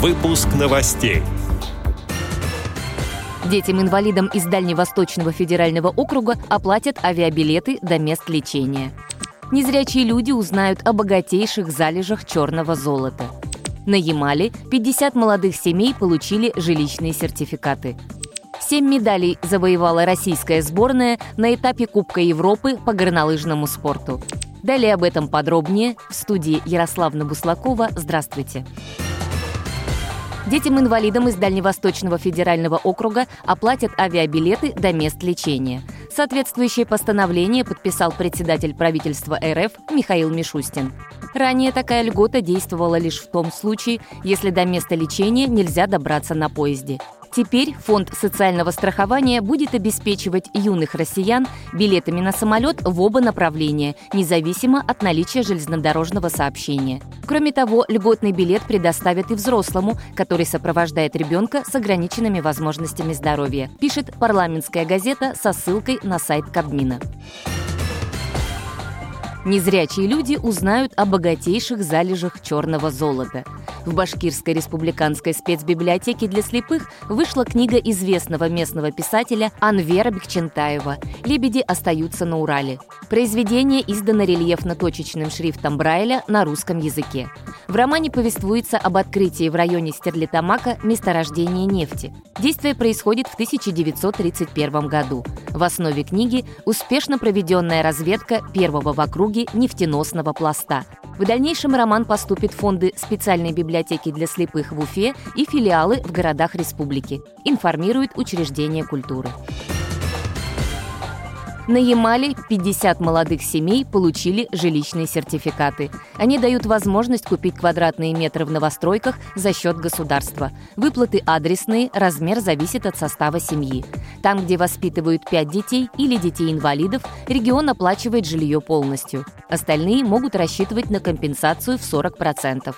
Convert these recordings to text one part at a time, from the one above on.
Выпуск новостей. Детям-инвалидам из Дальневосточного федерального округа оплатят авиабилеты до мест лечения. Незрячие люди узнают о богатейших залежах черного золота. На Ямале 50 молодых семей получили жилищные сертификаты. Семь медалей завоевала российская сборная на этапе Кубка Европы по горнолыжному спорту. Далее об этом подробнее в студии Ярославна Буслакова. Здравствуйте. Детям-инвалидам из Дальневосточного федерального округа оплатят авиабилеты до мест лечения. Соответствующее постановление подписал председатель правительства РФ Михаил Мишустин. Ранее такая льгота действовала лишь в том случае, если до места лечения нельзя добраться на поезде. Теперь Фонд социального страхования будет обеспечивать юных россиян билетами на самолет в оба направления, независимо от наличия железнодорожного сообщения. Кроме того, льготный билет предоставят и взрослому, который сопровождает ребенка с ограниченными возможностями здоровья, пишет парламентская газета со ссылкой на сайт Кабмина. Незрячие люди узнают о богатейших залежах черного золота. В Башкирской республиканской спецбиблиотеке для слепых вышла книга известного местного писателя Анвера Бекчентаева «Лебеди остаются на Урале». Произведение издано рельефно-точечным шрифтом Брайля на русском языке. В романе повествуется об открытии в районе Стерлитамака месторождения нефти. Действие происходит в 1931 году. В основе книги успешно проведенная разведка первого в округе нефтеносного пласта. В дальнейшем роман поступит в фонды специальной библиотеки для слепых в Уфе и филиалы в городах республики, информирует учреждение культуры. На Ямале 50 молодых семей получили жилищные сертификаты. Они дают возможность купить квадратные метры в новостройках за счет государства. Выплаты адресные, размер зависит от состава семьи. Там, где воспитывают 5 детей или детей-инвалидов, регион оплачивает жилье полностью. Остальные могут рассчитывать на компенсацию в 40%.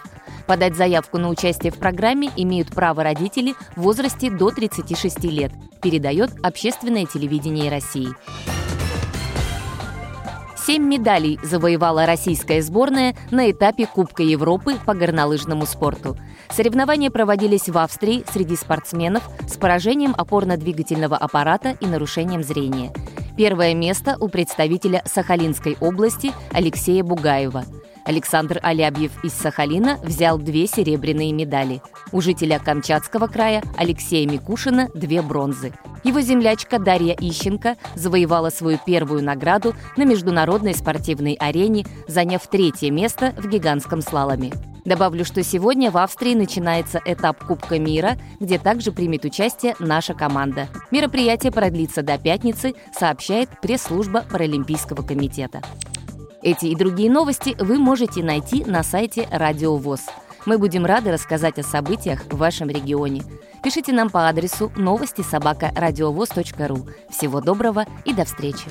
Подать заявку на участие в программе имеют право родители в возрасте до 36 лет, передает Общественное телевидение России. Семь медалей завоевала российская сборная на этапе Кубка Европы по горнолыжному спорту. Соревнования проводились в Австрии среди спортсменов с поражением опорно-двигательного аппарата и нарушением зрения. Первое место у представителя Сахалинской области Алексея Бугаева – Александр Алябьев из Сахалина взял две серебряные медали. У жителя Камчатского края Алексея Микушина – две бронзы. Его землячка Дарья Ищенко завоевала свою первую награду на международной спортивной арене, заняв третье место в гигантском слаломе. Добавлю, что сегодня в Австрии начинается этап Кубка мира, где также примет участие наша команда. Мероприятие продлится до пятницы, сообщает пресс-служба Паралимпийского комитета. Эти и другие новости вы можете найти на сайте Радио ВОЗ. Мы будем рады рассказать о событиях в вашем регионе. Пишите нам по адресу новости собака ру. Всего доброго и до встречи!